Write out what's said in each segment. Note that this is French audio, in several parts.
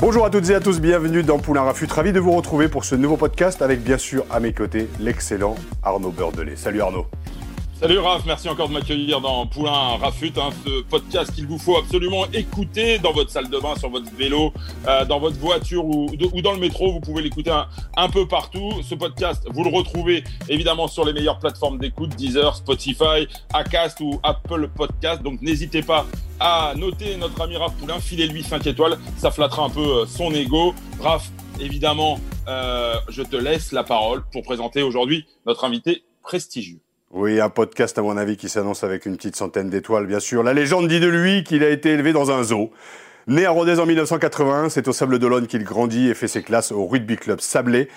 Bonjour à toutes et à tous, bienvenue dans Poulain Rafut. Ravi de vous retrouver pour ce nouveau podcast avec bien sûr à mes côtés l'excellent Arnaud Beurdelet. Salut Arnaud. Salut Raph, merci encore de m'accueillir dans Poulain Rafut, hein, ce podcast qu'il vous faut absolument écouter dans votre salle de bain, sur votre vélo, euh, dans votre voiture ou, dans le métro. Vous pouvez l'écouter un, un peu partout. Ce podcast, vous le retrouvez évidemment sur les meilleures plateformes d'écoute, Deezer, Spotify, Acast ou Apple Podcast. Donc n'hésitez pas à noter notre ami Raph Poulain, filez-lui 5 étoiles, ça flattera un peu euh, son ego. Raph, évidemment, euh, je te laisse la parole pour présenter aujourd'hui notre invité prestigieux. Oui, un podcast à mon avis qui s'annonce avec une petite centaine d'étoiles, bien sûr. La légende dit de lui qu'il a été élevé dans un zoo. Né à Rodez en 1981, c'est au Sable d'Olonne qu'il grandit et fait ses classes au Rugby Club Sablé,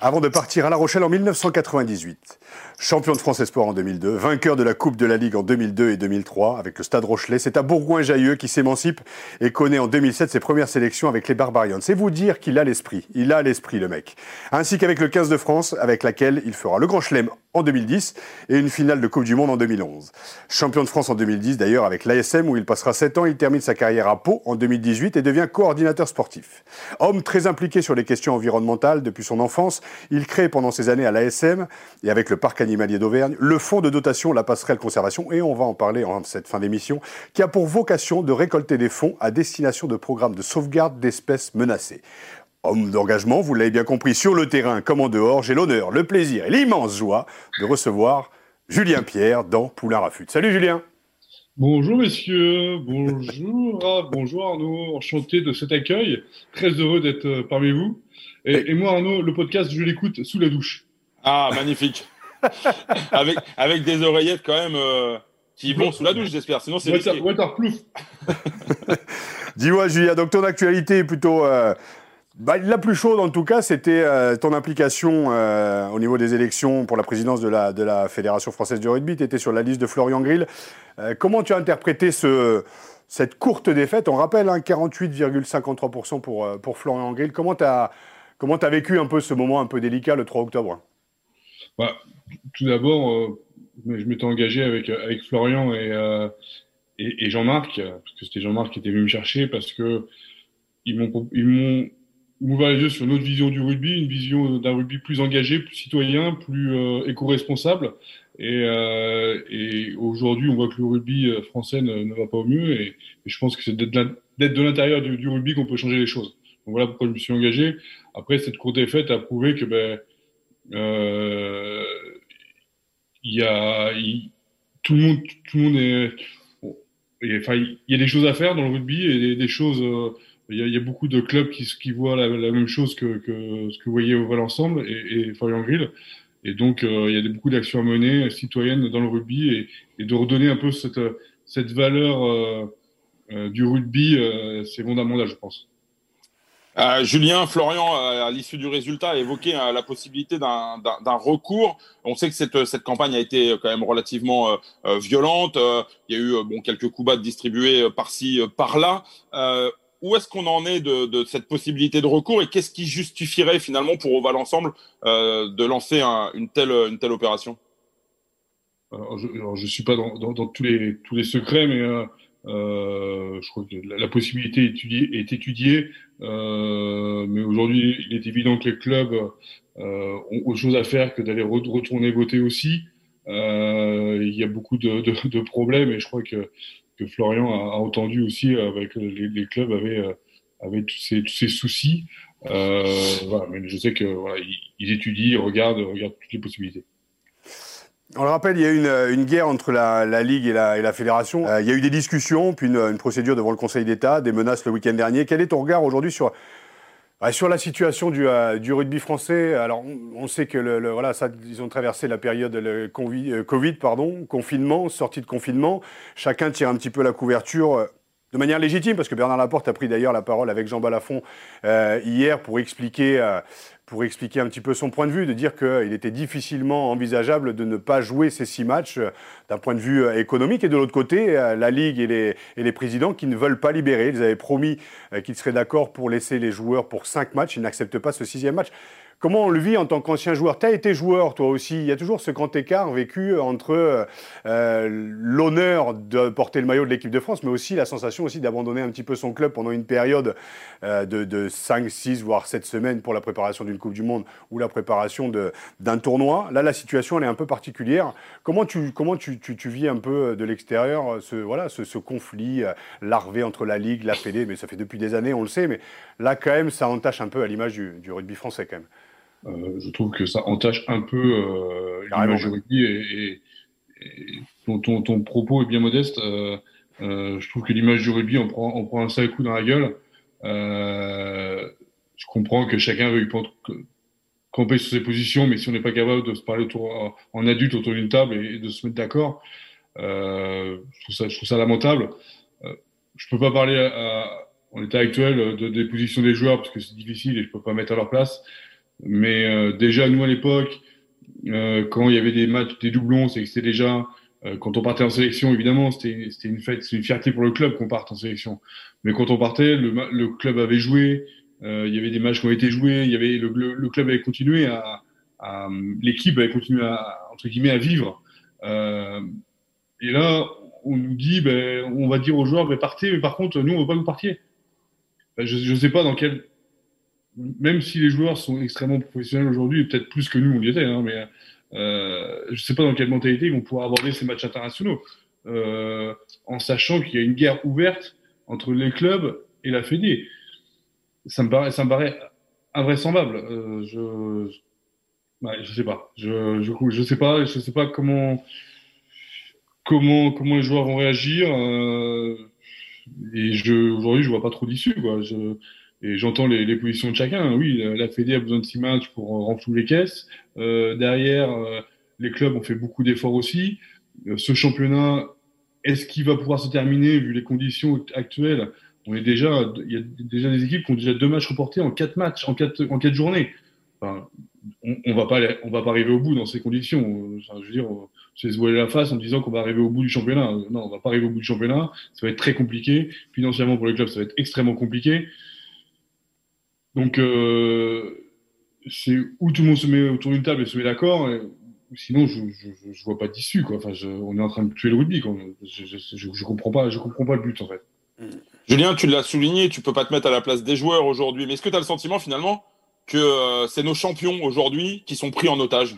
avant de partir à La Rochelle en 1998. Champion de France Espoir en 2002, vainqueur de la Coupe de la Ligue en 2002 et 2003 avec le Stade Rochelet, c'est à Bourgoin-Jailleux qui s'émancipe et connaît en 2007 ses premières sélections avec les Barbarians. C'est vous dire qu'il a l'esprit, il a l'esprit le mec. Ainsi qu'avec le 15 de France avec laquelle il fera le Grand Chelem en 2010 et une finale de Coupe du Monde en 2011. Champion de France en 2010 d'ailleurs avec l'ASM où il passera 7 ans, il termine sa carrière à Pau en 2018 et devient coordinateur sportif. Homme très impliqué sur les questions environnementales depuis son enfance, il crée pendant ces années à l'ASM et avec le parc animalier d'Auvergne le fonds de dotation La Passerelle Conservation et on va en parler en cette fin d'émission qui a pour vocation de récolter des fonds à destination de programmes de sauvegarde d'espèces menacées. Homme d'engagement, vous l'avez bien compris, sur le terrain comme en dehors, j'ai l'honneur, le plaisir et l'immense joie de recevoir Julien Pierre dans Poulain Rafut. Salut Julien Bonjour messieurs, bonjour Raph, bonjour Arnaud, enchanté de cet accueil, très heureux d'être euh, parmi vous. Et, et moi Arnaud, le podcast, je l'écoute sous la douche. Ah, magnifique. avec, avec des oreillettes quand même euh, qui vont sous la douche, j'espère. Sinon, c'est Water, waterproof. Dis-moi Julien, donc ton actualité est plutôt... euh, bah, la plus chaude en tout cas, c'était euh, ton implication euh, au niveau des élections pour la présidence de la, Fédération française du rugby. Tu étais sur la liste de Florian Grill. Euh, comment tu as interprété ce, cette courte défaite? On rappelle, hein, 48,53% pour, euh, pour Florian Grill. Comment tu as, vécu un peu ce moment un peu délicat le 3 octobre? Bah, tout d'abord, je m'étais engagé avec, Florian et, et, Jean-Marc, parce que c'était Jean-Marc qui était venu me chercher, parce que ils m'ont ouvert les yeux sur une autre vision du rugby, une vision d'un rugby plus engagé, plus citoyen, plus euh, éco-responsable. Et, euh, et aujourd'hui, on voit que le rugby euh, français ne, va pas au mieux. Et, je pense que c'est d'être de l'intérieur du, rugby qu'on peut changer les choses. Donc voilà pourquoi je me suis engagé. Après, cette courte défaite a prouvé que ben, euh, y a il- tout le monde tout le monde est y enfin il y a des choses à faire dans le rugby et des, des choses euh, il y, y a beaucoup de clubs qui, qui voient la, même chose que, que ce que vous voyez au Val ensemble et, et Florian Grill et donc euh, il y a beaucoup d'actions à mener citoyennes dans le rugby et, et de redonner un peu cette cette valeur euh, euh, du rugby euh, c'est fondamental je pense Julien, Florian, à l'issue du résultat, a évoqué la possibilité d'un recours. On sait que cette, cette campagne a été quand même relativement violente. Il y a eu bon, quelques coups bas distribués par-ci, par-là. Où est-ce qu'on en est de, de cette possibilité de recours et qu'est-ce qui justifierait finalement pour Oval Ensemble euh, de lancer un- une, telle, une telle opération? Alors, je, je suis pas dans, dans, dans tous les tous les secrets, mais euh, euh, je crois que la, possibilité est étudiée, est étudiée. Euh, mais aujourd'hui, il est évident que les clubs euh, ont autre chose à faire que d'aller re- retourner voter aussi. Euh, il y a beaucoup de, de, de problèmes et je crois que que Florian a, entendu aussi avec les, clubs avaient euh, avaient tous ces tous ces soucis. Euh, mais je sais que voilà, étudient, ils regardent toutes les possibilités. On le rappelle, il y a eu une, une guerre entre la, la Ligue et la, et la Fédération. Euh, il y a eu des discussions, puis une, une procédure devant le Conseil d'État, des menaces le week-end dernier. Quel est ton regard aujourd'hui sur, sur la situation du, euh, du, rugby français, alors on, sait que le, voilà, ça, ils ont traversé la période le COVID, euh, COVID, pardon, confinement, sortie de confinement. Chacun tire un petit peu la couverture euh, de manière légitime, parce que Bernard Laporte a pris d'ailleurs la parole avec Jean Balafon hier pour expliquer pour expliquer un petit peu son point de vue, de dire qu'il était difficilement envisageable de ne pas jouer ces six matchs euh, d'un point de vue euh, économique. Et de l'autre côté, euh, la Ligue et les, et les, présidents qui ne veulent pas libérer. Ils avaient promis qu'ils seraient d'accord pour laisser les joueurs pour cinq matchs. Ils n'acceptent pas ce sixième match. Comment on le vit en tant qu'ancien joueur? Tu as été joueur, toi aussi. Il y a toujours ce grand écart vécu entre euh, l'honneur de porter le maillot de l'équipe de France, mais aussi la sensation aussi d'abandonner un petit peu son club pendant une période euh, de, de, 5, 6, voire 7 semaines pour la préparation d'une Coupe du Monde ou la préparation d'un tournoi. Là, la situation, elle est un peu particulière. Comment tu, comment tu, vis un peu de l'extérieur ce, voilà, ce, conflit euh, larvé entre la Ligue, la Fédé? Mais ça fait depuis des années, on le sait, mais là, quand même, ça entache un peu à l'image du, du rugby français, quand même. Euh, je trouve que ça entache un peu euh, l'image du rugby et, ton, ton, ton, propos est bien modeste. Euh, euh, je trouve que l'image du rugby, on prend, on prend un sale coup dans la gueule. Euh, je comprends que chacun veut camper sur ses positions, mais si on n'est pas capable de se parler autour, en adulte autour d'une table et, de se mettre d'accord, euh, je, trouve ça, je trouve ça lamentable. Euh, je peux pas parler à, à, en état actuel de, des positions des joueurs parce que c'est difficile et je peux pas mettre à leur place. Mais euh, déjà, nous, à l'époque, euh, quand il y avait des matchs, des doublons, c'était déjà, euh, quand on partait en sélection, évidemment, c'était une fête, c'est une fierté pour le club qu'on parte en sélection. Mais quand on partait, le, le club avait joué, il y avait des matchs qui ont été joués, il y avait le, le, club avait continué à, à l'équipe avait continué à entre guillemets à vivre. et là, on nous dit, ben, on va dire aux joueurs, ben, partez, mais par contre, nous, on veut pas que vous partiez. Ben, je ne sais pas dans quel même si les joueurs sont extrêmement professionnels aujourd'hui, peut-être plus que nous on y était, hein, mais euh, je ne sais pas dans quelle mentalité ils vont pouvoir aborder ces matchs internationaux, euh, en sachant qu'il y a une guerre ouverte entre les clubs et la Fédé. Ça me paraît, ça me paraît invraisemblable. Euh, je, ouais, je sais pas. Je, je, sais pas. Je sais pas comment, comment, comment les joueurs vont réagir. Euh, et je, aujourd'hui, je vois pas trop d'issue. Et j'entends les, les, positions de chacun. Oui, la Fédé a besoin de six matchs pour renflouer les caisses. Euh, derrière, euh, les clubs ont fait beaucoup d'efforts aussi. Euh, ce championnat, est-ce qu'il va pouvoir se terminer vu les conditions actuelles? On est déjà, il y a déjà des équipes qui ont déjà deux matchs reportés en quatre matchs, en quatre, en quatre journées. Enfin, on, on va pas, on va pas arriver au bout dans ces conditions. Enfin, je veux dire, c'est se voiler la face en disant qu'on va arriver au bout du championnat. Non, on va pas arriver au bout du championnat. Ça va être très compliqué. Financièrement pour les clubs, ça va être extrêmement compliqué. Donc, euh, c'est où tout le monde se met autour d'une table et se met d'accord. Sinon, je, je, je, vois pas d'issue. Quoi. Enfin, je, on est en train de tuer le rugby. Quoi. Je, comprends pas. Je comprends pas le but en fait. Julien, tu l'as souligné. Tu peux pas te mettre à la place des joueurs aujourd'hui. Mais est-ce que tu as le sentiment finalement que euh, c'est nos champions aujourd'hui qui sont pris en otage?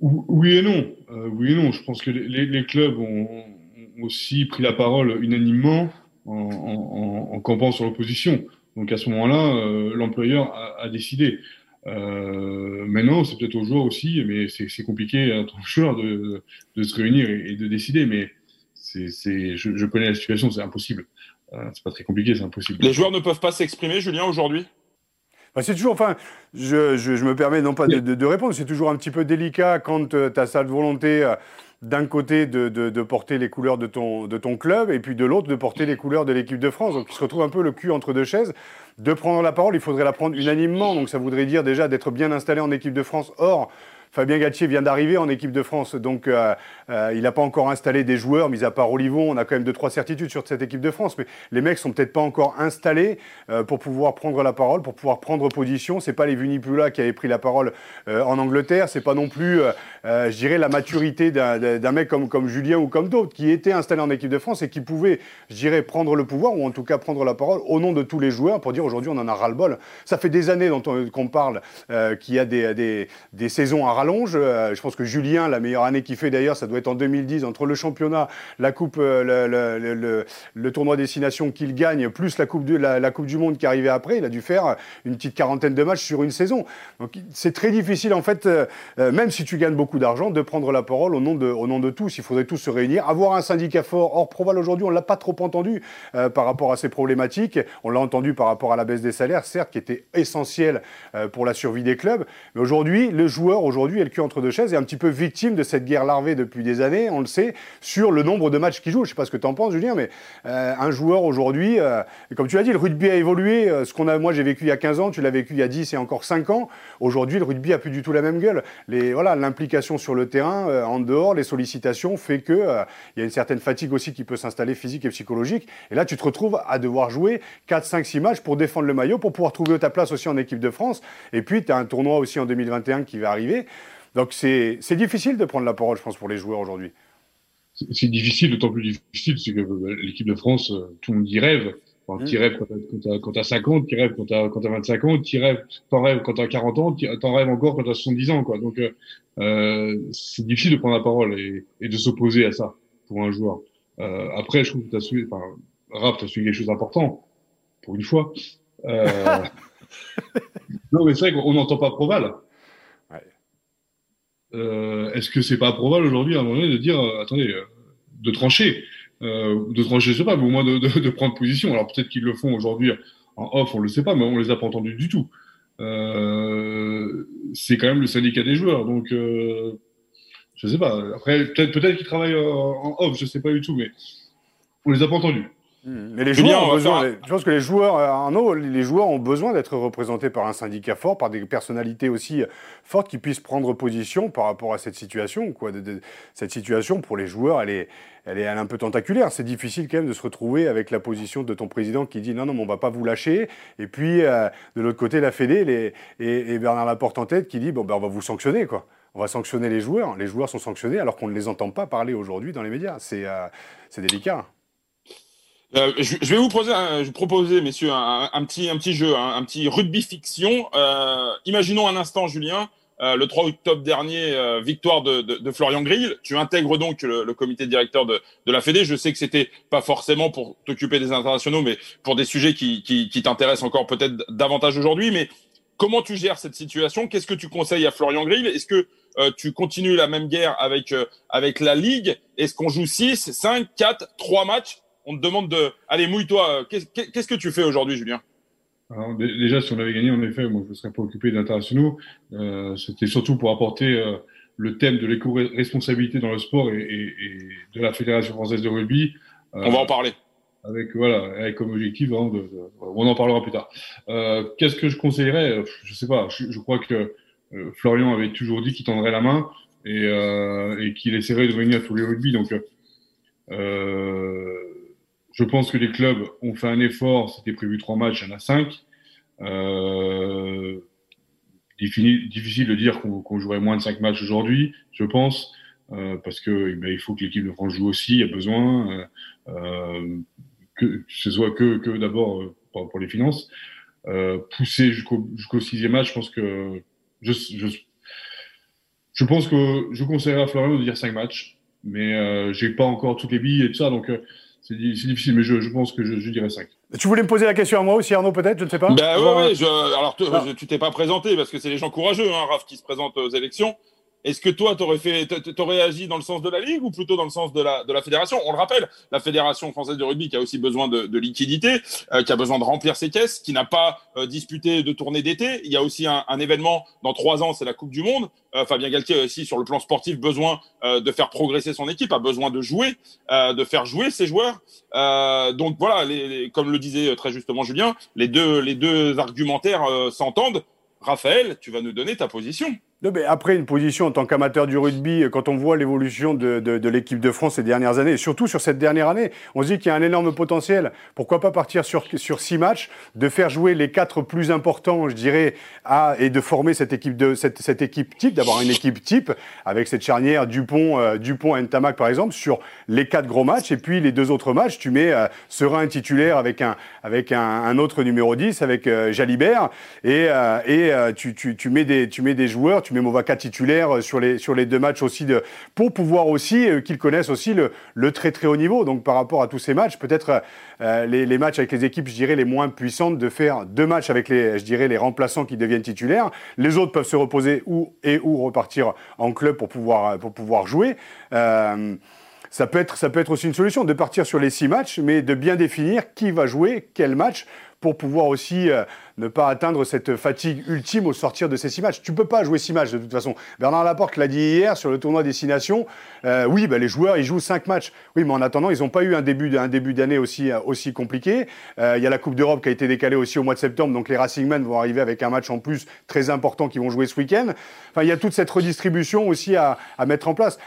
Oui et non. Euh, oui et non. Je pense que les, les clubs ont, ont, aussi pris la parole unanimement en, en, en campant sur l'opposition. Donc à ce moment-là, euh, l'employeur a, a, décidé. Euh, maintenant, c'est peut-être aux joueurs aussi, mais c'est compliqué entre joueurs de, de, se réunir et, et de décider. Mais c'est, je, je, connais la situation, c'est impossible. Euh, c'est pas très compliqué, c'est impossible. Les joueurs ne peuvent pas s'exprimer, Julien, aujourd'hui? Bah, c'est toujours, enfin, je, me permets non pas de, de, de répondre, c'est toujours un petit peu délicat quand tu as cette volonté euh, d'un côté de, de, de, porter les couleurs de ton, de ton club et puis de l'autre de porter les couleurs de l'équipe de France. Donc il se retrouve un peu le cul entre deux chaises. De prendre la parole, il faudrait la prendre unanimement. Donc ça voudrait dire déjà d'être bien installé en équipe de France. Or, Fabien Galtier vient d'arriver en équipe de France, donc euh, euh, il n'a pas encore installé des joueurs, mis à part Olivon, on a quand même deux trois certitudes sur cette équipe de France, mais les mecs sont peut-être pas encore installés euh, pour pouvoir prendre la parole, pour pouvoir prendre position. C'est pas les Vunipula qui avaient pris la parole en Angleterre, c'est pas non plus, je dirais, la maturité d'un mec comme, Julien ou comme d'autres qui étaient installés en équipe de France et qui pouvaient, je dirais, prendre le pouvoir ou en tout cas prendre la parole au nom de tous les joueurs pour dire aujourd'hui on en a ras-le-bol. Ça fait des années qu'on parle qu'il y a des saisons à rallonge. je pense que Julien, la meilleure année qu'il fait d'ailleurs, ça doit être en 2010, entre le championnat, la coupe, le, le, tournoi destination qu'il gagne, plus la coupe, du Monde qui arrivait après, il a dû faire une petite quarantaine de matchs sur une saison. Donc c'est très difficile en fait, même si tu gagnes beaucoup d'argent, de prendre la parole au nom de, au tous. Il faudrait tous se réunir, avoir un syndicat fort. Or, Proval aujourd'hui, on l'a pas trop entendu par rapport à ces problématiques. On l'a entendu par rapport à la baisse des salaires, certes, qui était essentielle pour la survie des clubs. Mais aujourd'hui, le joueur, aujourd'hui, est le cul entre deux chaises, est un petit peu victime de cette guerre larvée depuis des années, on le sait, sur le nombre de matchs qu'il joue. Je ne sais pas ce que tu en penses, Julien, mais euh, un joueur aujourd'hui, euh, comme tu l'as dit, le rugby a évolué. Euh, ce qu'on a, moi, j'ai vécu il y a 15 ans, tu l'as vécu il y a 10 et encore 5 ans. Aujourd'hui, le rugby a plus du tout la même gueule. Voilà, l'implication sur le terrain, en dehors, les sollicitations, fait que il y a une certaine fatigue aussi qui peut s'installer physique et psychologique. Et là, tu te retrouves à devoir jouer 4, 5, 6 matchs pour défendre le maillot, pour pouvoir trouver ta place aussi en équipe de France. Et puis, tu as un tournoi aussi en 2021 qui va arriver. Donc c'est difficile de prendre la parole, je pense, pour les joueurs aujourd'hui. C'est difficile, d'autant plus difficile, c'est que euh, l'équipe de France, euh, tout le monde y rêve. Enfin, mmh. rêves quand t'as 50, tu rêves quand t'as quand as 25 ans, tu rêves, t'en rêves quand t'as 40 ans, t'en rêves encore quand t'as 70 ans, quoi. Donc, euh, euh, c'est difficile de prendre la parole et, et de s'opposer à ça pour un joueur. Euh, après, je trouve que t'as su, enfin, Raph, t'as su quelque chose d'important pour une fois. Euh... non, mais c'est vrai qu'on n'entend pas Proval. Euh, est-ce que c'est pas probable aujourd'hui à un moment donné de dire, euh, attendez, euh, de trancher, de trancher, je sais pas, mais au moins de, de, de prendre position. Alors peut-être qu'ils le font aujourd'hui en off, on le sait pas, mais on les a pas entendus du tout. c'est quand même le syndicat des joueurs, donc je sais pas. Après, peut-être peut-être qu'ils travaillent en off, je sais pas du tout, mais on les a pas entendus. Hmm. Mais les joueurs ont besoin, je pense que les joueurs, Arnaud, les joueurs ont besoin d'être représentés par un syndicat fort, par des personnalités aussi fortes qui puissent prendre position par rapport à cette situation. Quoi. cette situation, pour les joueurs, elle est, elle est, un peu tentaculaire. C'est difficile quand même de se retrouver avec la position de ton président qui dit non, non, mais on va pas vous lâcher. Et puis, euh, de l'autre côté, la Fédé les, et, Bernard Laporte en tête qui dit bon, ben, on va vous sanctionner. quoi. On va sanctionner les joueurs. Les joueurs sont sanctionnés alors qu'on ne les entend pas parler aujourd'hui dans les médias. C'est euh, délicat. Euh, je, vais vous proposer, je proposer messieurs, un, petit, un petit jeu, un, petit rugby fiction. Euh, imaginons un instant, Julien, euh, le 3 octobre dernier, euh, victoire de, de, de, Florian Grill. Tu intègres donc le, le comité directeur de, de, la Fédé. Je sais que c'était pas forcément pour t'occuper des internationaux, mais pour des sujets qui, qui, qui t'intéressent encore peut-être davantage aujourd'hui. Mais comment tu gères cette situation? Qu'est-ce que tu conseilles à Florian Grill? Est-ce que euh, tu continues la même guerre avec avec la Ligue? Est-ce qu'on joue 6, 5, 4, 3 matchs? On te demande de. Allez, mouille-toi. Qu'est-ce que tu fais aujourd'hui, Julien? Déjà, si on avait gagné, en effet, moi, je ne serais pas occupé d'internationaux. Euh, C'était surtout pour apporter euh, le thème de l'éco-responsabilité dans le sport et, de la Fédération française de rugby. Euh, on va en parler. Avec voilà, avec comme objectif, hein, de, on en parlera plus tard. Euh, qu'est-ce que je conseillerais? Je sais pas. Je, crois que Florian avait toujours dit qu'il tendrait la main et, et qu'il essaierait de venir à tous les rugby. Donc euh, je pense que les clubs ont fait un effort. C'était prévu trois matchs, il y en a cinq. Euh, difficile de dire qu'on jouerait moins de cinq matchs aujourd'hui, je pense, euh, parce que eh ben, il faut que l'équipe de France joue aussi. Il y a besoin euh, euh que, ce soit que, que d'abord euh, pour, les finances. Euh, pousser jusqu'au sixième match, je pense que je, je, je pense que je conseillerais à Florian de dire cinq matchs, mais j'ai pas encore toutes les billes et tout ça, donc c'est difficile, mais je, pense que je, dirais 5. Tu voulais me poser la question à moi aussi, Arnaud, peut-être Je ne sais pas. Ben ouais, alors ah. tu t'es pas présenté parce que c'est les gens courageux, hein, Raph, qui se présentent aux élections. Est-ce que toi, t'aurais fait, t'aurais agi dans le sens de la ligue ou plutôt dans le sens de la de la fédération? On le rappelle, la fédération française de rugby qui a aussi besoin de, de liquidité, euh, qui a besoin de remplir ses caisses, qui n'a pas euh, disputé de tournée d'été. Il y a aussi un, un événement dans trois ans, c'est la Coupe du Monde. Euh, Fabien Galtier a aussi sur le plan sportif besoin de faire progresser son équipe, a besoin de jouer, de faire jouer ses joueurs. donc voilà, les, comme le disait très justement Julien, les deux les deux argumentaires s'entendent. Raphaël, tu vas nous donner ta position mais après, une position en tant qu'amateur du rugby, quand on voit l'évolution de, de, de l'équipe de France ces dernières années, et surtout sur cette dernière année, on se dit qu'il y a un énorme potentiel. Pourquoi pas partir sur, sur six matchs, de faire jouer les quatre plus importants, je dirais, à, et de former cette équipe, de, cette, cette équipe type, d'avoir une équipe type, avec cette charnière Dupont, euh, Dupont Ntamak par exemple, sur les quatre gros matchs, et puis les deux autres matchs, tu mets euh, Serein titulaire avec un, avec un, un autre numéro 10, avec euh, Jalibert, et, euh, et tu, tu, tu, mets des, tu mets des joueurs, tu mets Movaka titulaire sur les, sur les deux matchs aussi, de, pour pouvoir aussi qu'ils connaissent aussi le, le, très très haut niveau. Donc par rapport à tous ces matchs, peut-être les, les, matchs avec les équipes, je dirais, les moins puissantes, de faire deux matchs avec les, je dirais, les remplaçants qui deviennent titulaires. Les autres peuvent se reposer ou, et ou repartir en club pour pouvoir, pour pouvoir jouer. Euh, ça peut, être, ça peut être aussi une solution de partir sur les six matchs, mais de bien définir qui va jouer quel match pour pouvoir aussi euh, ne pas atteindre cette fatigue ultime au sortir de ces six matchs. Tu peux pas jouer six matchs de toute façon. Bernard Laporte l'a dit hier sur le tournoi Destination. Euh, oui, bah, les joueurs, ils jouent cinq matchs. Oui, mais en attendant, ils n'ont pas eu un début, un début d'année aussi, euh, aussi compliqué. Euh, il y a la Coupe d'Europe qui a été décalée aussi au mois de septembre, donc les Racingmen vont arriver avec un match en plus très important qu'ils vont jouer ce week-end. Enfin, il y a toute cette redistribution aussi à, à mettre en place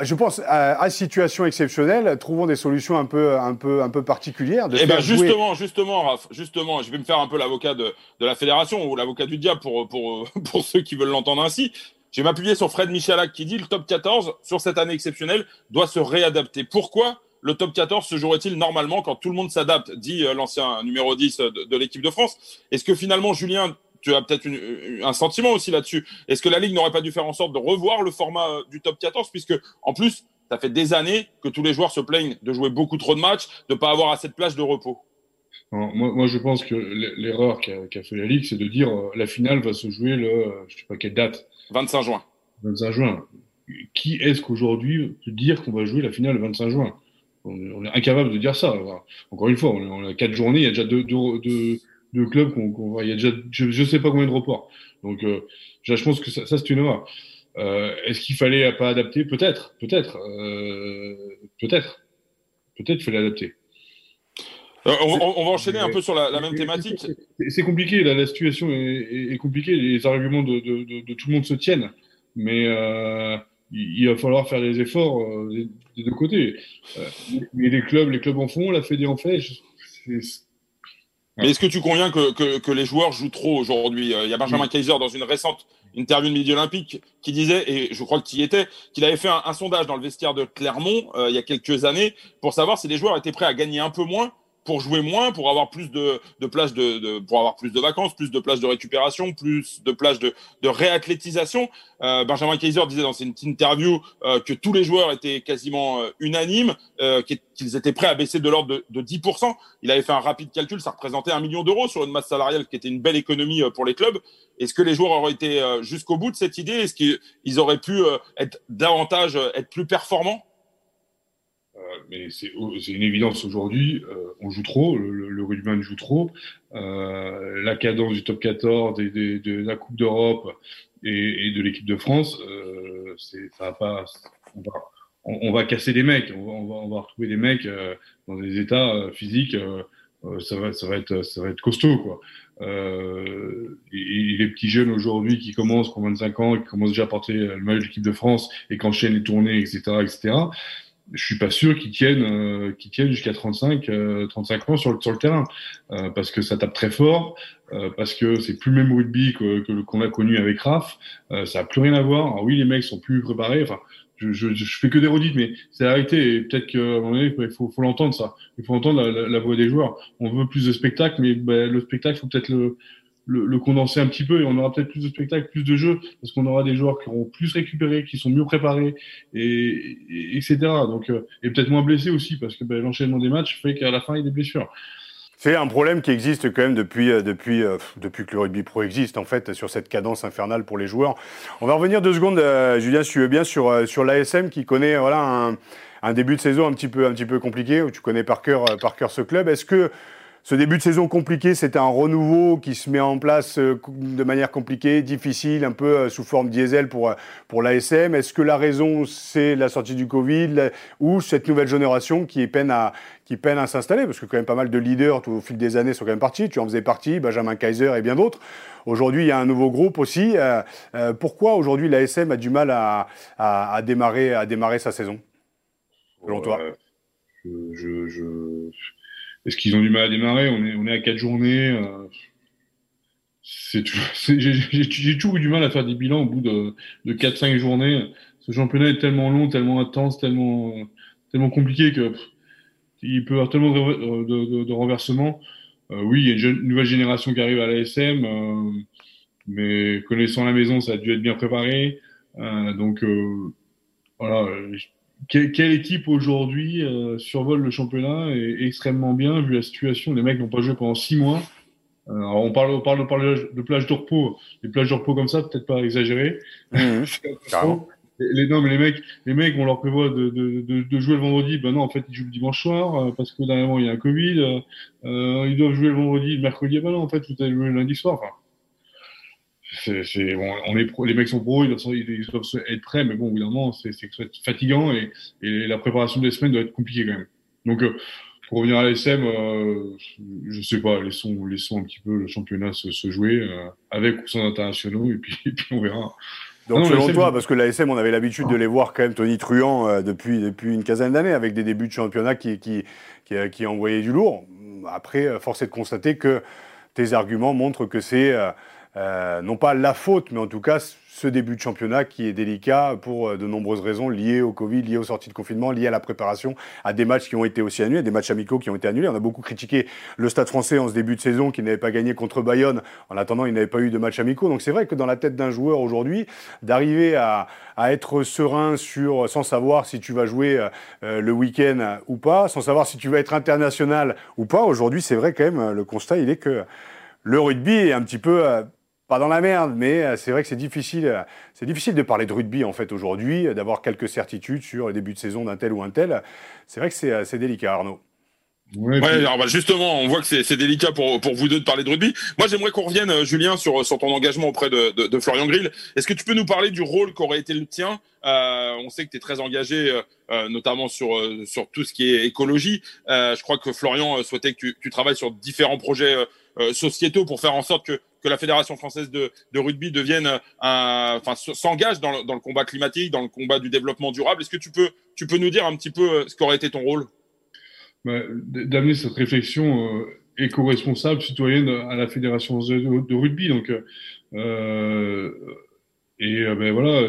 je pense à, situation exceptionnelle, trouvons des solutions un peu, un peu, un peu particulières. De eh ben justement, justement, Raph, justement, je vais me faire un peu l'avocat de, de, la fédération ou l'avocat du diable pour, pour, pour ceux qui veulent l'entendre ainsi. Je vais m'appuyer sur Fred Michalak qui dit le top 14 sur cette année exceptionnelle doit se réadapter. Pourquoi le top 14 se jouerait-il normalement quand tout le monde s'adapte, dit euh, l'ancien numéro 10 de, de l'équipe de France? Est-ce que finalement Julien tu as peut-être un sentiment aussi là-dessus. Est-ce que la Ligue n'aurait pas dû faire en sorte de revoir le format euh, du top 14 puisque en plus, ça fait des années que tous les joueurs se plaignent de jouer beaucoup trop de matchs, de ne pas avoir assez de place de repos. moi, je pense que l'erreur qu'a fait la Ligue, c'est de dire euh, la finale va se jouer le, euh, je sais pas quelle date. 25 juin. 25 juin. Qui est-ce qu'aujourd'hui peut dire qu'on va jouer la finale le 25 juin? On, est incapable de dire ça. Encore une fois, on, a quatre journées, il y a déjà deux, deux, de clubs qu'on qu Il y a déjà, je, ne sais pas combien de reports. Donc, euh, je pense que ça, ça c'est une erreur. Euh, Est-ce qu'il fallait pas adapter? Peut-être, peut-être, euh, peut-être, peut-être il fallait adapter. On, on, va enchaîner un peu sur la, la même thématique. C'est compliqué, la, la situation est, est, compliquée, les arguments de, de, de, de, tout le monde se tiennent, mais il, il, va falloir faire des efforts des, des, deux côtés. Mais les clubs, les clubs en font, la Fédé en fait. Mais est-ce que tu conviens que, que, que, les joueurs jouent trop aujourd'hui? Euh, Il y a Benjamin Kaiser dans une récente interview de Midi Olympique qui disait, et je crois tu y étais, qu'il avait fait un, un, sondage dans le vestiaire de Clermont euh, il y a quelques années pour savoir si les joueurs étaient prêts à gagner un peu moins pour jouer moins, pour avoir plus de, de de, de, pour avoir plus de vacances, plus de plages de récupération, plus de plages de, de réathlétisation. Euh, Benjamin Kaiser disait dans cette interview euh, que tous les joueurs étaient quasiment euh, unanimes, euh, qu'ils étaient prêts à baisser de l'ordre de, de 10%. Il avait fait un rapide calcul, ça représentait un million d'euros sur une masse salariale qui était une belle économie euh, pour les clubs. Est-ce que les joueurs auraient été jusqu'au bout de cette idée? Est-ce qu'ils auraient pu être davantage, être plus performants? Mais c'est une évidence aujourd'hui, euh, on joue trop, le, le rugbyman joue trop. Euh, la cadence du top 14, des, des, de la Coupe d'Europe et, et, de l'équipe de France, euh, ça va pas. On va, on, va, casser des mecs, on va, on va, on va retrouver des mecs euh, dans des états physiques. ça va, ça va être, ça va être costaud, quoi. Euh, et, et, les petits jeunes aujourd'hui qui commencent, qui ont 25 ans, qui commencent déjà à porter le maillot de l'équipe de France et qui enchaînent les tournées, etc., etc je suis pas sûr qu'ils tiennent, euh, qu'ils tiennent jusqu'à 35, euh, 35 ans sur le, sur le terrain, euh, parce que ça tape très fort, euh, parce que c'est plus le même rugby que, que qu'on a connu avec Raf, euh, ça a plus rien à voir. Alors oui, les mecs sont plus préparés. Enfin, je, je, je fais que des redites, mais c'est arrêté. Et peut-être qu'à un il faut, faut l'entendre ça. Il faut entendre la, la, la, voix des joueurs. On veut plus de spectacle, mais ben, le spectacle, faut peut-être le le, le, condenser un petit peu et on aura peut-être plus de spectacles, plus de jeux, parce qu'on aura des joueurs qui auront plus récupéré, qui sont mieux préparés, et, et etc. Donc, euh, et peut-être moins blessés aussi, parce que ben, l'enchaînement des matchs fait qu'à la fin, il y a des blessures. C'est un problème qui existe quand même depuis, euh, depuis, euh, depuis que le rugby pro existe, en fait, sur cette cadence infernale pour les joueurs. On va revenir deux secondes, euh, Julien, si tu veux bien, sur, euh, sur l'ASM qui connaît voilà, un, un, début de saison un petit peu, un petit peu compliqué, où tu connais par cœur, par cœur ce club. Est-ce que ce début de saison compliqué, c'est un renouveau qui se met en place euh, de manière compliquée, difficile, un peu euh, sous forme diesel pour, euh, pour l'ASM. Est-ce que la raison, c'est la sortie du Covid ou cette nouvelle génération qui peine à, qui peine à s'installer? Parce que quand même pas mal de leaders tout, au fil des années sont quand même partis. Tu en faisais partie, Benjamin Kaiser et bien d'autres. Aujourd'hui, il y a un nouveau groupe aussi. Euh, euh, pourquoi aujourd'hui l'ASM a du mal à, à, à, démarrer, à démarrer sa saison, selon toi? je, je est-ce qu'ils ont du mal à démarrer? On est, on est à quatre journées. Euh, j'ai toujours eu du mal à faire des bilans au bout de, de 4-5 journées. Ce championnat est tellement long, tellement intense, tellement, tellement compliqué que il peut y avoir tellement de, de, de, de renversements. Euh, oui, il y a une, jeune, nouvelle génération qui arrive à l'ASM. Euh, mais connaissant la maison, ça a dû être bien préparé. donc voilà, quelle, équipe aujourd'hui survole le championnat et extrêmement bien vu la situation? Les mecs n'ont pas joué pendant six mois. Alors on parle, on parle, on parle de plage de repos. Les plages de repos comme ça, peut-être pas exagéré. Mmh, les, non, mais les mecs, les mecs, on leur prévoit de, de, de, de, jouer le vendredi. Ben non, en fait, ils jouent le dimanche soir euh, parce que dernièrement il y a un Covid. Euh, euh, ils doivent jouer le vendredi, le mercredi. Ben non, en fait, vous allez jouer le lundi soir. Enfin, bon, on est les mecs sont pros, ils doivent, ils doivent être prêts, mais bon, évidemment, c'est, c'est fatigant et, et, la préparation des semaines doit être compliquée quand même. Donc, euh, pour revenir à l'ASM, euh, je sais pas, laissons, laissons un petit peu le championnat se, se jouer euh, avec ou sans internationaux et puis, et puis on verra. Donc, selon toi, parce que l'ASM, on avait l'habitude de les voir quand même Tony Truant euh, depuis, depuis une quinzaine d'années, avec des débuts de championnat qui, qui, qui, qui envoyaient du lourd. Après, force est de constater que tes arguments montrent que c'est euh, euh non pas la faute, mais en tout cas ce début de championnat qui est délicat pour euh, de nombreuses raisons liées au Covid, liées aux sorties de confinement, liées à la préparation, à des matchs qui ont été aussi annulés, des matchs amicaux qui ont été annulés. On a beaucoup critiqué le Stade français en ce début de saison qui n'avait pas gagné contre Bayonne. En attendant, il n'avait pas eu de matchs amicaux. Donc c'est vrai que dans la tête d'un joueur aujourd'hui, d'arriver à, à, être serein sur, sans savoir si tu vas jouer euh, le week-end ou pas, sans savoir si tu vas être international ou pas, aujourd'hui c'est vrai quand même, le constat il est que le rugby est un petit peu euh, pas dans la merde, mais euh, c'est vrai que c'est difficile, euh, c'est difficile de parler de rugby en fait aujourd'hui, euh, d'avoir quelques certitudes sur le début de saison d'un tel ou un tel. C'est vrai que c'est délicat, Arnaud. Ouais, alors bah, justement, on voit que c'est délicat pour, pour vous deux de parler de rugby. Moi, j'aimerais qu'on revienne, Julien, sur, sur ton engagement auprès de, de, de Florian Grill. Est-ce que tu peux nous parler du rôle qu'aurait été le tien euh, On sait que tu es très engagé, euh, notamment sur, sur tout ce qui est écologie. Euh, je crois que Florian souhaitait que tu, tu travailles sur différents projets sociétaux pour faire en sorte que que la Fédération française de, rugby devienne un, enfin, s'engage dans, le combat climatique, dans le combat du développement durable. Est-ce que tu peux, tu peux nous dire un petit peu euh, ce qu'aurait été ton rôle? Bah, D'amener cette réflexion euh, éco-responsable citoyenne à la Fédération de, rugby. Donc, euh, et ben voilà,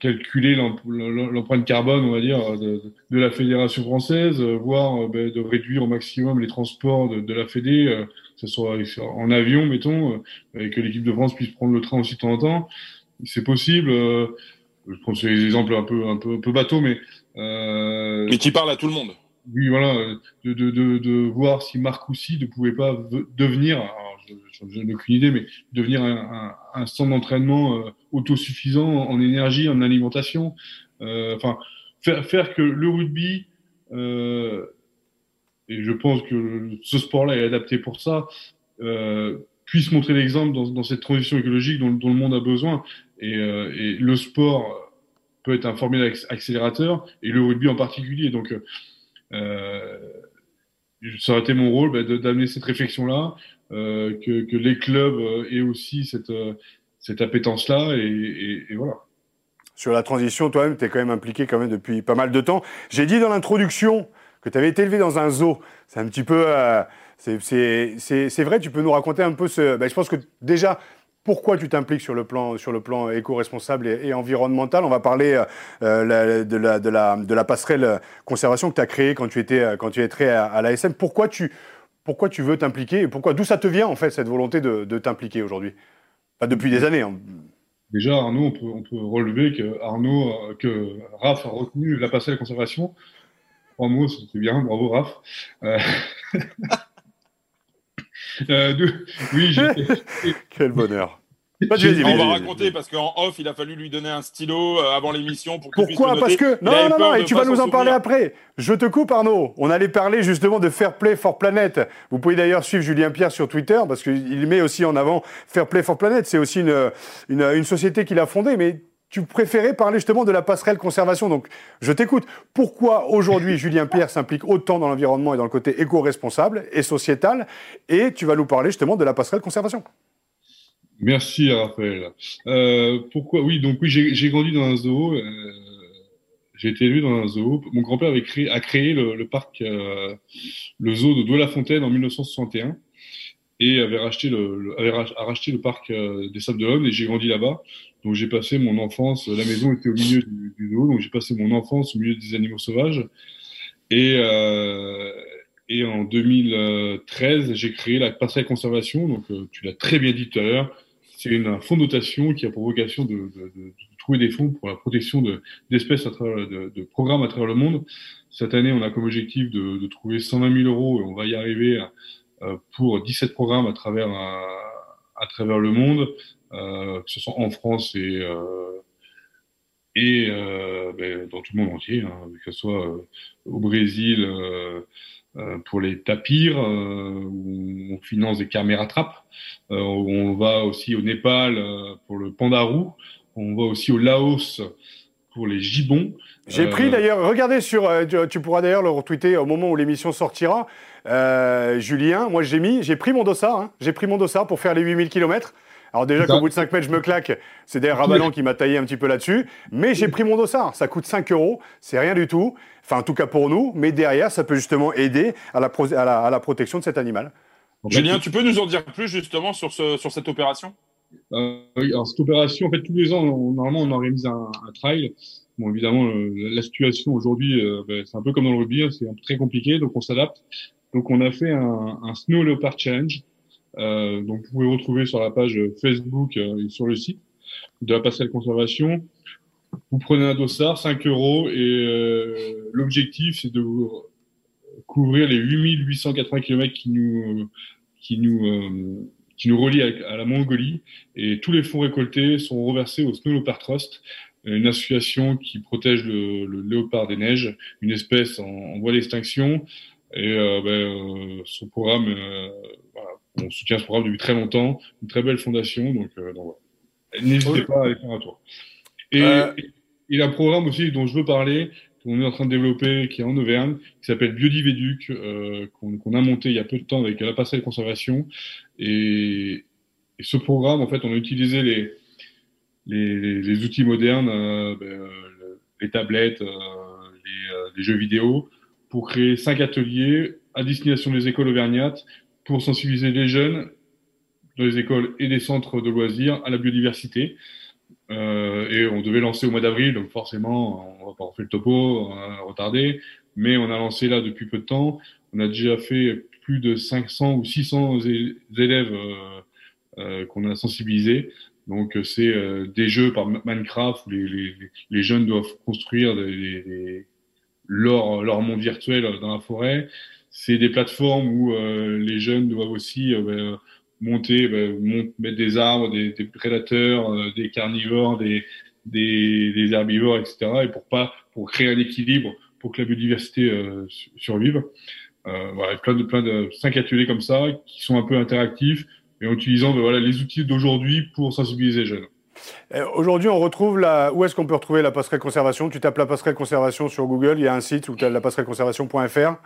calculer l'empreinte carbone, on va dire, de, la fédération française, voire ben, de réduire au maximum les transports de, de la Fédé que ce soit en avion, mettons, euh, et que l'équipe de France puisse prendre le train aussi de temps en temps. C'est possible. Euh, je prends des exemples un peu, un peu, un peu bateau, mais. Euh, et qui parle à tout le monde. Oui, voilà, de, de, de, de voir si Marc Roussy ne pouvait pas devenir, je, n'ai aucune idée, mais devenir un, un, un centre d'entraînement euh, autosuffisant en énergie, en alimentation. Euh, enfin, faire, faire que le rugby euh, et je pense que ce sport-là est adapté pour ça, euh, puisse montrer l'exemple dans, dans, cette transition écologique dont, dont, le monde a besoin. Et, euh, et, le sport peut être un formidable accélérateur, et le rugby en particulier. Donc, euh, ça aurait été mon rôle bah, d'amener cette réflexion-là, euh, que, que, les clubs euh, aient aussi cette, euh, cette appétence-là, et, et, et voilà sur la transition, toi-même, tu es quand même impliqué quand même depuis pas mal de temps. J'ai dit dans l'introduction que tu avais été élevé dans un zoo. C'est un petit peu. Euh, c'est vrai, tu peux nous raconter un peu ce. Ben, je pense que déjà, pourquoi tu t'impliques sur le plan, plan éco-responsable et, environnemental? On va parler euh, de, la, de, la, passerelle conservation que tu as créée quand tu étais, quand tu étais à, à l'ASM. Pourquoi tu, pourquoi tu veux t'impliquer pourquoi, d'où ça te vient en fait cette volonté de, t'impliquer aujourd'hui? Depuis des années. Hein. Déjà, Arnaud, on peut, on peut relever que Arnaud, euh, que Raph a retenu la passerelle conservation Trois mots, c'était bien, bravo Raph. Euh... euh, Oui, Quel bonheur. on va raconter parce qu'en off, il a fallu lui donner un stylo euh, avant l'émission pour Pourquoi? Parce que non, non, non, et tu vas nous en parler après. Je te coupe, Arnaud. On allait parler justement de Fair Play for Planet. Vous pouvez d'ailleurs suivre Julien Pierre sur Twitter parce qu'il met aussi en avant Fair Play for Planet. C'est aussi une, une, une société qu'il a fondée, mais tu préférais parler justement de la passerelle conservation. Donc, je t'écoute. Pourquoi aujourd'hui Julien Pierre s'implique autant dans l'environnement et dans le côté éco-responsable et sociétal Et tu vas nous parler justement de la passerelle conservation? Merci Raphaël. Euh, pourquoi? Oui, donc oui, j'ai grandi dans un zoo. Euh, j'ai été élevé dans un zoo. Mon grand-père avait créé, a créé le, parc, euh, le zoo de Douai-la-Fontaine en 1961 et avait racheté le, avait racheté le parc des Sables d'Olonne et j'ai grandi là-bas. Donc j'ai passé mon enfance, la maison était au milieu du, du zoo, donc j'ai passé mon enfance au milieu des animaux sauvages. Et, euh, et en 2013, j'ai créé la passerelle conservation. Donc euh, tu l'as très bien dit tout à l'heure, c'est une fonds de dotation qui a pour vocation de, de, de, trouver des fonds pour la protection d'espèces à travers de, de, programmes à travers le monde. Cette année, on a comme objectif de, trouver 120 000 euros et on va y arriver euh, pour 17 programmes à travers à, travers le monde, euh, que ce soit en France et euh, et euh, ben, dans tout le monde entier, hein, que ce soit euh, au Brésil euh, pour les tapirs, où on finance des caméras trappes. on va aussi au Népal pour le pandarou. On va aussi au Laos pour les gibbons. J'ai pris d'ailleurs, regardez sur, tu, pourras d'ailleurs le retweeter au moment où l'émission sortira. Julien, moi j'ai mis, j'ai pris mon dossard, hein. j'ai pris mon dossard pour faire les 8000 km. Alors déjà qu'au bout de 5 mètres, je me claque, c'est d'ailleurs Rabalan qui m'a taillé un petit peu là-dessus. Mais j'ai pris mon dossard, ça coûte 5 euros, c'est rien du tout. Enfin, en tout cas pour nous, mais derrière, ça peut justement aider à la, à la, protection de cet animal. Julien, tu peux nous en dire plus justement sur, ce, sur cette opération? Euh, alors cette opération, en fait, tous les ans, normalement, on organise un, un trail. Bon, évidemment, la situation aujourd'hui, euh, ben, c'est un peu comme dans le rugby, hein, c'est très compliqué, donc on s'adapte. Donc, on a fait un, un Snow Leopard Challenge. Euh, donc vous pouvez retrouver sur la page Facebook euh, et sur le site de la passerelle conservation. Vous prenez un dossard, 5 euros, et euh, l'objectif c'est de couvrir les 8880 km qui nous qui nous qui nous relie à, la Mongolie et tous les fonds récoltés sont reversés au Snow Leopard Trust, une association qui protège le, le léopard des neiges, une espèce en, en voie d'extinction. Et euh, ben, son programme euh, voilà, on soutient ce programme depuis très longtemps, une très belle fondation, donc, euh, n'hésitez pas à aller faire un tour. Et euh... il y a un programme aussi dont je veux parler, qu'on est en train de développer, qui est en Auvergne, qui s'appelle Biodivéduc, euh, qu'on a monté il y a peu de temps avec la passerelle conservation. Et, et, ce programme, en fait, on a utilisé les, les, les outils modernes, euh, ben, euh, les tablettes, euh, les, les, jeux vidéo, pour créer cinq ateliers à destination des écoles auvergnates pour sensibiliser les jeunes dans les écoles et des centres de loisirs à la biodiversité. Euh, et on devait lancer au mois d'avril, donc forcément, on va pas refaire le topo, on a retardé, mais on a lancé là depuis peu de temps. On a déjà fait plus de 500 ou 600 élèves euh, euh, qu'on a sensibilisés. Donc c'est euh, des jeux par Minecraft où les, les, les jeunes doivent construire des, des, leur, leur monde virtuel dans la forêt c'est des plateformes où euh, les jeunes doivent aussi euh, ben, monter, ben, mettre des arbres, des, des prédateurs, euh, des carnivores, des, des, des, herbivores, etc. Et pour pas, pour créer un équilibre, pour que la biodiversité survive. voilà, plein de plein de cinq ateliers comme ça qui sont un peu interactifs et en utilisant ben, voilà les outils d'aujourd'hui pour sensibiliser les jeunes. Aujourd'hui, on retrouve la. Où est-ce qu'on peut retrouver la passerelle conservation? Tu tapes la passerelle conservation sur Google, il y a un site où tu as la passerelle conservation.fr.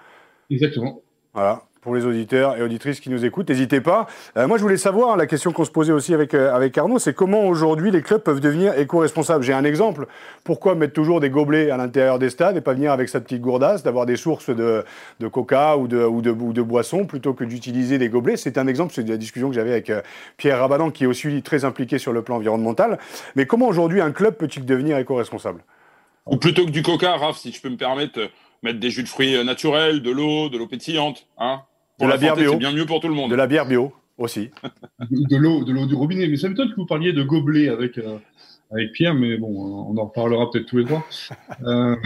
Exactement. Voilà. Pour les auditeurs et auditrices qui nous écoutent, n'hésitez pas. Euh, moi, je voulais savoir, la question qu'on se posait aussi avec, euh, avec Arnaud, c'est comment aujourd'hui les clubs peuvent devenir éco-responsables? J'ai un exemple. Pourquoi mettre toujours des gobelets à l'intérieur des stades et pas venir avec sa petite gourdasse, d'avoir des sources de, de coca ou de, ou de, ou de boissons plutôt que d'utiliser des gobelets? C'est un exemple, c'est la discussion que j'avais avec euh, Pierre Rabadan, qui est aussi très impliqué sur le plan environnemental. Mais comment aujourd'hui un club peut-il devenir éco-responsable? Ou plutôt que du coca, Raph, si je peux me permettre mettre des jus de fruits euh, naturels, de l'eau, de l'eau pétillante, hein. Pour de la, bière bio. C'est bien mieux pour tout le monde. De la bière bio aussi. de l'eau, de l'eau du robinet. Mais ça m'étonne que vous parliez de gobelets avec euh, avec Pierre, mais bon, on en reparlera peut-être tous les trois. euh,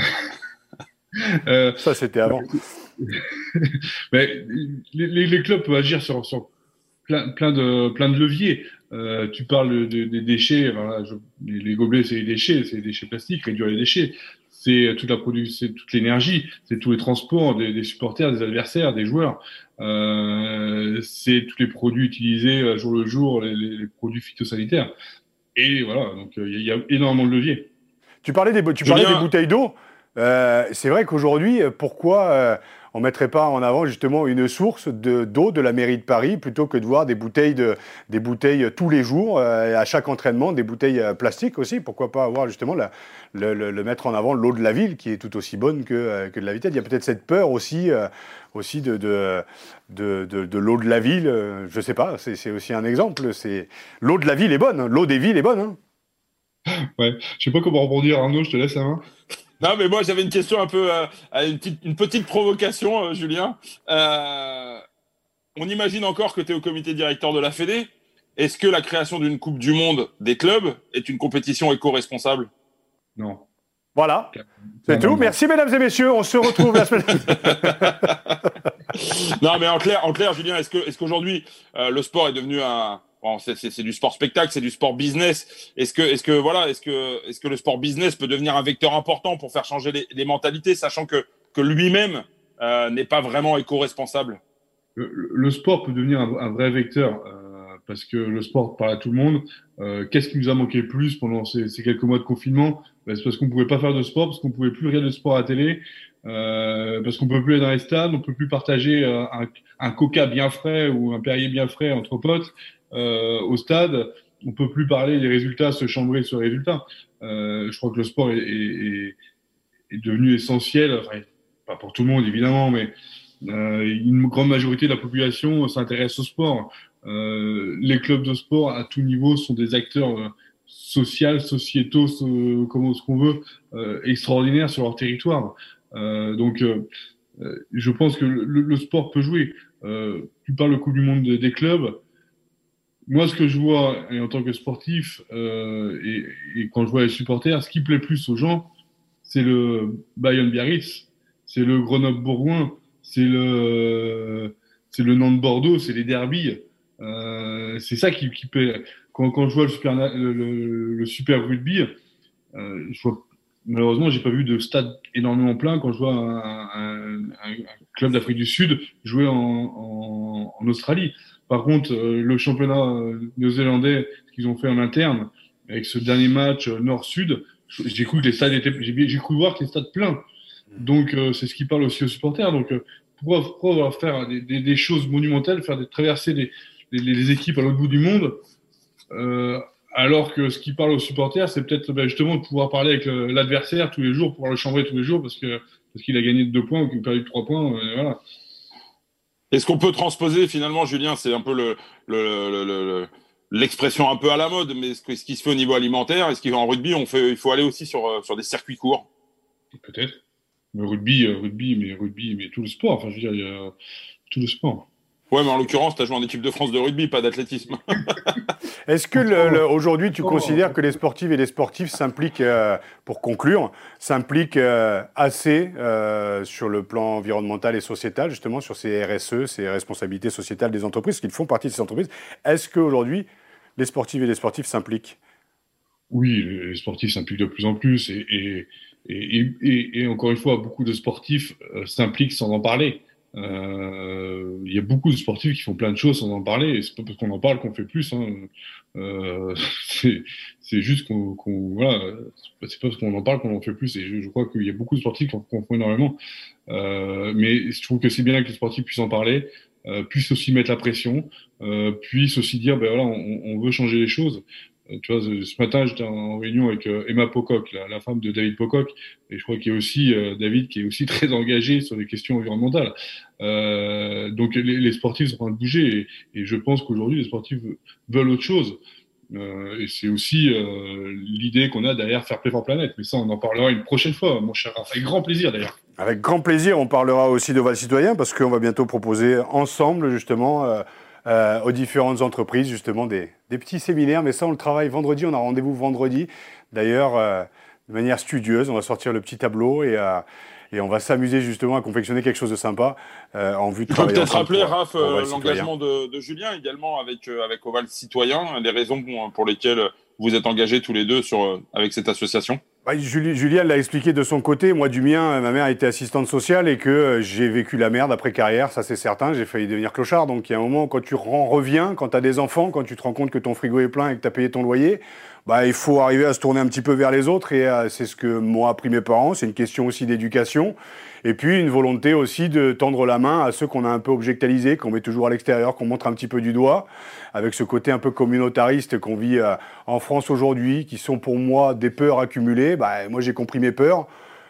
euh, ça, c'était avant. mais les, les, clubs peuvent agir sur, sur plein, plein de plein de leviers. Euh, tu parles des de, déchets, voilà, je, les, les, gobelets c'est des déchets, c'est des déchets plastiques, réduire les déchets c'est toute la production, c'est toute l'énergie, c'est tous les transports des, des, supporters, des adversaires, des joueurs, euh, c'est tous les produits utilisés euh, jour le jour, les, les produits phytosanitaires. Et voilà, donc euh, il y, a énormément de leviers. Tu parlais des, tu parlais des bouteilles d'eau. Euh, c'est vrai qu'aujourd'hui, pourquoi on mettrait pas en avant justement une source d'eau de, la mairie de Paris plutôt que de voir des bouteilles, tous les jours, euh, à chaque entraînement, des bouteilles euh, plastiques aussi. Pourquoi pas avoir justement le, mettre en avant l'eau de la ville qui est tout aussi bonne que, euh, de la vitesse. Il y a peut-être cette peur aussi, de, l'eau de la ville. je sais pas, c'est aussi un exemple. L'eau de la ville est bonne, l'eau des villes est bonne. Hein. Ouais, sais pas comment rebondir Arnaud, je te laisse la main. Non, mais moi j'avais une question un peu, euh, une, petite, une, petite, provocation, euh, Julien. Euh, on imagine encore que tu es au comité directeur de la Fédé. est-ce que la création d'une Coupe du Monde des clubs est une compétition éco-responsable? Non. Voilà, c'est tout. Merci mesdames et messieurs, on se retrouve la semaine. non, mais en clair, en clair, Julien, est-ce que, est-ce qu'aujourd'hui euh, le sport est devenu un, bon, c'est, du sport spectacle, c'est du sport business. Est-ce que, est-ce que voilà, est-ce que, est-ce que le sport business peut devenir un vecteur important pour faire changer les, les mentalités, sachant que que lui-même euh, n'est pas vraiment éco-responsable? Le, sport peut devenir un, un vrai vecteur. Euh, parce que le sport parle à tout le monde. Euh, Qu'est-ce qui nous a manqué le plus pendant ces, ces quelques mois de confinement? Ben, C'est parce qu'on pouvait pas faire de sport, parce qu'on pouvait plus regarder de sport à télé, euh, parce qu'on peut plus aller dans les stades, on peut plus partager euh, un, un, coca bien frais ou un Perrier bien frais entre potes au stade. On peut plus parler des résultats, se chambrer sur les résultats. Euh, je crois que le sport est, est, est devenu essentiel, enfin, pas pour tout le monde évidemment, mais euh, une grande majorité de la population s'intéresse au sport. Euh, les clubs de sport à tout niveau sont des acteurs euh, sociaux, sociétaux, so, comment ce qu'on veut, euh, extraordinaires sur leur territoire. Euh, donc, euh, je pense que le, le, sport peut jouer. tu parles le Coupe du Monde des clubs. Moi, ce que je vois, et en tant que sportif, et, et, quand je vois les supporters, ce qui plaît plus aux gens, c'est le Bayern-Biarritz, c'est le Grenoble-Bourgoin, c'est le, c'est le Nantes-Bordeaux, c'est les derbies. Euh, c'est ça qui, qui paie. Quand, quand, je vois le super, le, le, le super rugby, euh, je vois, malheureusement, j'ai pas vu de stade énormément plein quand je vois un, un, un club d'Afrique du Sud jouer en, en, en, Australie. Par contre, euh, le championnat euh, néo-zélandais, ce qu'ils ont fait en interne, avec ce dernier match euh, nord-sud, j'ai cru que les stades étaient, j'ai cru voir que les stades pleins. Donc, c'est ce qui parle aussi aux supporters. Donc, pourquoi, pourquoi faire des, des, des, choses monumentales, faire des traverser des, les, les équipes à l'autre bout du monde. Alors que ce qui parle aux supporters, c'est peut-être ben, justement de pouvoir parler avec l'adversaire tous les jours, pouvoir le chambrer tous les jours parce que parce qu'il a gagné deux points ou qu'il a perdu trois points. Euh, voilà. Est-ce qu'on peut transposer finalement, Julien, c'est un peu le, le, le, l'expression un peu à la mode, mais ce, qui se fait au niveau alimentaire, est-ce qu'en rugby, on fait, il faut aller aussi sur, euh, sur des circuits courts? Peut-être. Mais rugby, euh, rugby, mais rugby, mais tout le sport. Enfin, je veux dire, il y a tout le sport. Ouais, mais en l'occurrence, tu as joué en équipe de France de rugby, pas d'athlétisme. Est-ce que aujourd'hui, tu considères que les sportives et les sportifs s'impliquent, euh, pour conclure, s'impliquent euh, assez euh, sur le plan environnemental et sociétal, justement, sur ces RSE, ces responsabilités sociétales des entreprises, qu'ils font partie de ces entreprises? Est-ce qu'aujourd'hui, les sportives et les sportifs s'impliquent? Oui, les sportifs s'impliquent de plus en plus. Et, et, et, et, encore une fois, beaucoup de sportifs s'impliquent sans en parler. Euh, il y a beaucoup de sportifs qui font plein de choses sans en parler, et c'est pas parce qu'on en parle qu'on fait plus. Hein. Euh, c'est juste qu'on qu voilà, c'est pas parce qu'on en parle qu'on en fait plus. Et je, je crois qu'il y a beaucoup de sportifs qui en, font énormément. Euh, mais je trouve que c'est bien que les sportifs puissent en parler, euh, puissent aussi mettre la pression, euh, puissent aussi dire ben voilà, on, on veut changer les choses. Euh, tu vois, ce matin, j'étais en réunion avec euh, Emma Pocock, la, femme de David Pocock, et je crois qu'il y a aussi euh, David qui est aussi très engagé sur les questions environnementales. Euh, donc les, sportifs sont en train de bouger, et, je pense qu'aujourd'hui, les sportifs veulent autre chose. Euh, et c'est aussi l'idée qu'on a derrière Fair Play for Planet. Mais ça, on en parlera une prochaine fois, mon cher. Avec grand plaisir, d'ailleurs. Avec grand plaisir, on parlera aussi de Val Citoyen, parce qu'on va bientôt proposer ensemble, justement, euh, euh, aux différentes entreprises, justement, des, des, petits séminaires. Mais ça, on le travaille vendredi. On a rendez-vous vendredi. D'ailleurs, euh, de manière studieuse, on va sortir le petit tableau et, euh, et on va s'amuser justement à confectionner quelque chose de sympa euh, en vue de Il faut peut-être rappeler, Raph, l'engagement de, de, Julien également avec, avec Oval Citoyen, les raisons pour lesquelles vous êtes engagés tous les deux sur, avec cette association. Bah, Julien l'a expliqué de son côté. Moi, du mien, ma mère était assistante sociale et que j'ai vécu la merde après carrière, ça c'est certain. J'ai failli devenir clochard. Donc, il y a un moment, quand tu en reviens, quand tu as des enfants, quand tu te rends compte que ton frigo est plein et que tu as payé ton loyer, bah, il faut arriver à se tourner un petit peu vers les autres. Et euh, c'est ce que m'ont appris mes parents. C'est une question aussi d'éducation. Et puis, une volonté aussi de tendre la main à ceux qu'on a un peu objectalisés, qu'on met toujours à l'extérieur, qu'on montre un petit peu du doigt, avec ce côté un peu communautariste qu'on vit euh, en France aujourd'hui, qui sont pour moi des peurs accumulées. Bah, moi, j'ai compris mes peurs.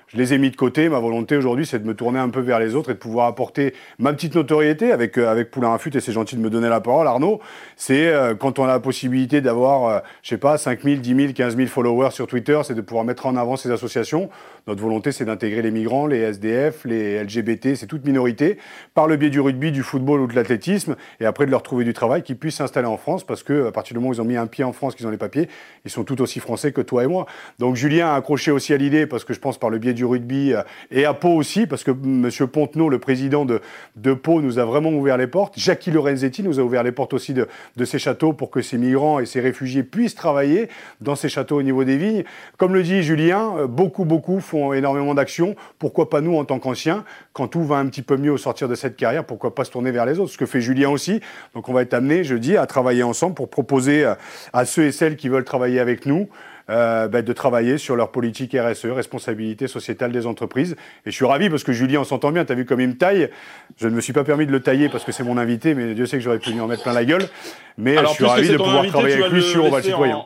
Je les ai mis de côté. Ma volonté aujourd'hui, c'est de me tourner un peu vers les autres et de pouvoir apporter ma petite notoriété avec, euh, avec Poulain Rafut. Et c'est gentil de me donner la parole, Arnaud. C'est euh, quand on a la possibilité d'avoir, euh, je sais pas, 5 000, 10 000, 15 000 followers sur Twitter, c'est de pouvoir mettre en avant ces associations. Notre volonté, c'est d'intégrer les migrants, les SDF, les LGBT, c'est toute minorité, par le biais du rugby, du football ou de l'athlétisme, et après de leur trouver du travail, qu'ils puissent s'installer en France, parce que à partir du moment où ils ont mis un pied en France, qu'ils ont les papiers, ils sont tout aussi français que toi et moi. Donc Julien a accroché aussi à l'idée, parce que je pense par le biais du rugby, euh, et à Pau aussi, parce que M. Pontenot, le président de, de Pau, nous a vraiment ouvert les portes. Jackie Lorenzetti nous a ouvert les portes aussi de, de ces châteaux pour que ces migrants et ces réfugiés puissent travailler dans ces châteaux au niveau des vignes. Comme le dit Julien, euh, beaucoup, beaucoup font énormément d'actions. Pourquoi pas nous en tant qu'anciens Quand tout va un petit peu mieux au sortir de cette carrière, pourquoi pas se tourner vers les autres Ce que fait Julien aussi. Donc on va être amené, je dis, à travailler ensemble pour proposer euh, à ceux et celles qui veulent travailler avec nous euh, ben, de travailler sur leur politique RSE, responsabilité sociétale des entreprises. Et je suis ravi parce que Julien, on s'entend bien, tu as vu comme il me taille. Je ne me suis pas permis de le tailler parce que c'est mon invité, mais Dieu sait que j'aurais pu lui en mettre plein la gueule. Mais je suis ravi de pouvoir travailler avec lui sur Oval Citoyen.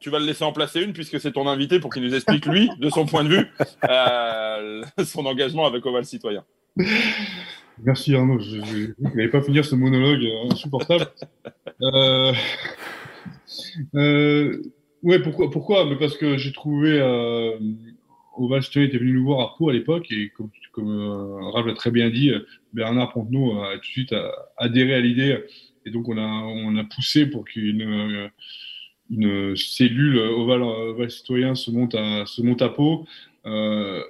tu vas le laisser en placer une puisque c'est ton invité pour qu'il nous explique, lui, de son point de vue, euh, son engagement avec Oval Citoyen. Merci Arnaud. Je n'avais pas finir ce monologue insupportable. euh, euh, Ouais, pourquoi, Mais parce que j'ai trouvé euh, Oval Citoyen était venu nous voir à Pau à l'époque et comme, comme euh, Raph l'a très bien dit, Bernard Pontenot a tout de suite adhéré à l'idée et donc on a on a poussé pour qu'une une cellule Oval, Oval Citoyen se monte à se monte à Pau. Euh,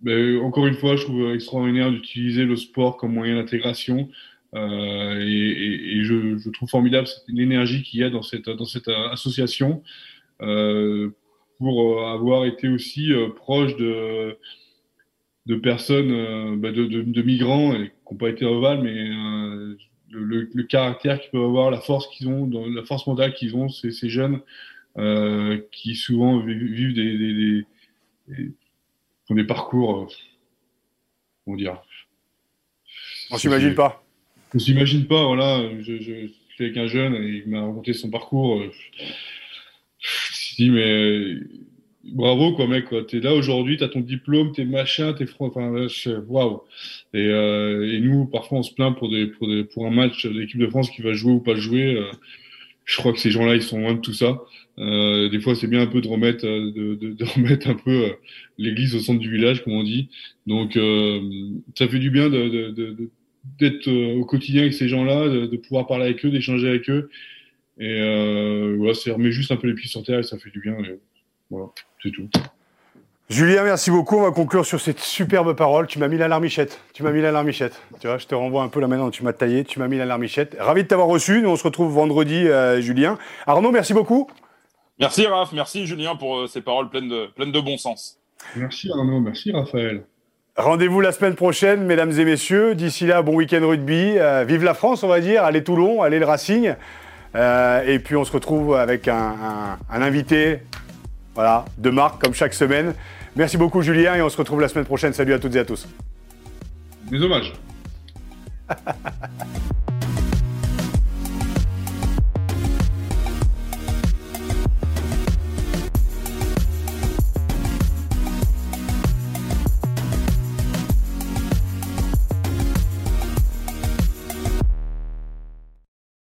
ben, encore une fois, je trouve extraordinaire d'utiliser le sport comme moyen d'intégration. Euh, et, je, trouve formidable l'énergie qu'il y a dans cette, dans cette association. Euh, pour euh, avoir été aussi euh, proche de, de personnes, bah de, de, de, migrants et qui n'ont pas été ovales, mais le, le, caractère qu'ils peuvent avoir, la force qu'ils ont, la force mentale qu'ils ont, ces, ces jeunes euh, qui souvent vivent des, des, des, des, des parcours, comment dire On s'imagine pas. On s'imagine pas, voilà. Je, je, je suis avec un jeune et il m'a raconté son parcours. Je, dis, mais bravo, quoi, mec, quoi. T'es là aujourd'hui, t'as ton diplôme, t'es machin, t'es franc, enfin, waouh. Et, euh, et nous, parfois, on se plaint pour des, pour des, pour un match de l'équipe de France qui va jouer ou pas jouer. Euh, je crois que ces gens-là, ils sont loin de tout ça. Euh, des fois, c'est bien un peu de remettre, euh, de, de, de remettre un peu euh, l'église au centre du village, comme on dit. Donc, ça fait du bien de, d'être au quotidien avec ces gens-là, de, pouvoir parler avec eux, d'échanger avec eux. Et euh, voilà, ça remet juste un peu les pieds sur terre et ça fait du bien. voilà, c'est tout. Julien, merci beaucoup. On va conclure sur cette superbe parole. Tu m'as mis la larmichette. Tu m'as mis la larmichette. Tu vois, je te renvoie un peu là maintenant. Tu m'as taillé. Tu m'as mis la larmichette. Ravi de t'avoir reçu. Nous, on se retrouve vendredi, euh, Julien. Arnaud, merci beaucoup. Merci, Raph. Merci, Julien, pour euh, ces paroles pleines de, pleines de bon sens. Merci, Arnaud. Merci, Raphaël. Rendez-vous la semaine prochaine, mesdames et messieurs. D'ici là, bon week-end rugby. Euh, vive la France, on va dire. Allez Toulon, allez le Racing. Euh, et puis on se retrouve avec un, un, un, invité voilà, de marque comme chaque semaine. Merci beaucoup Julien et on se retrouve la semaine prochaine. Salut à toutes et à tous. Des hommages.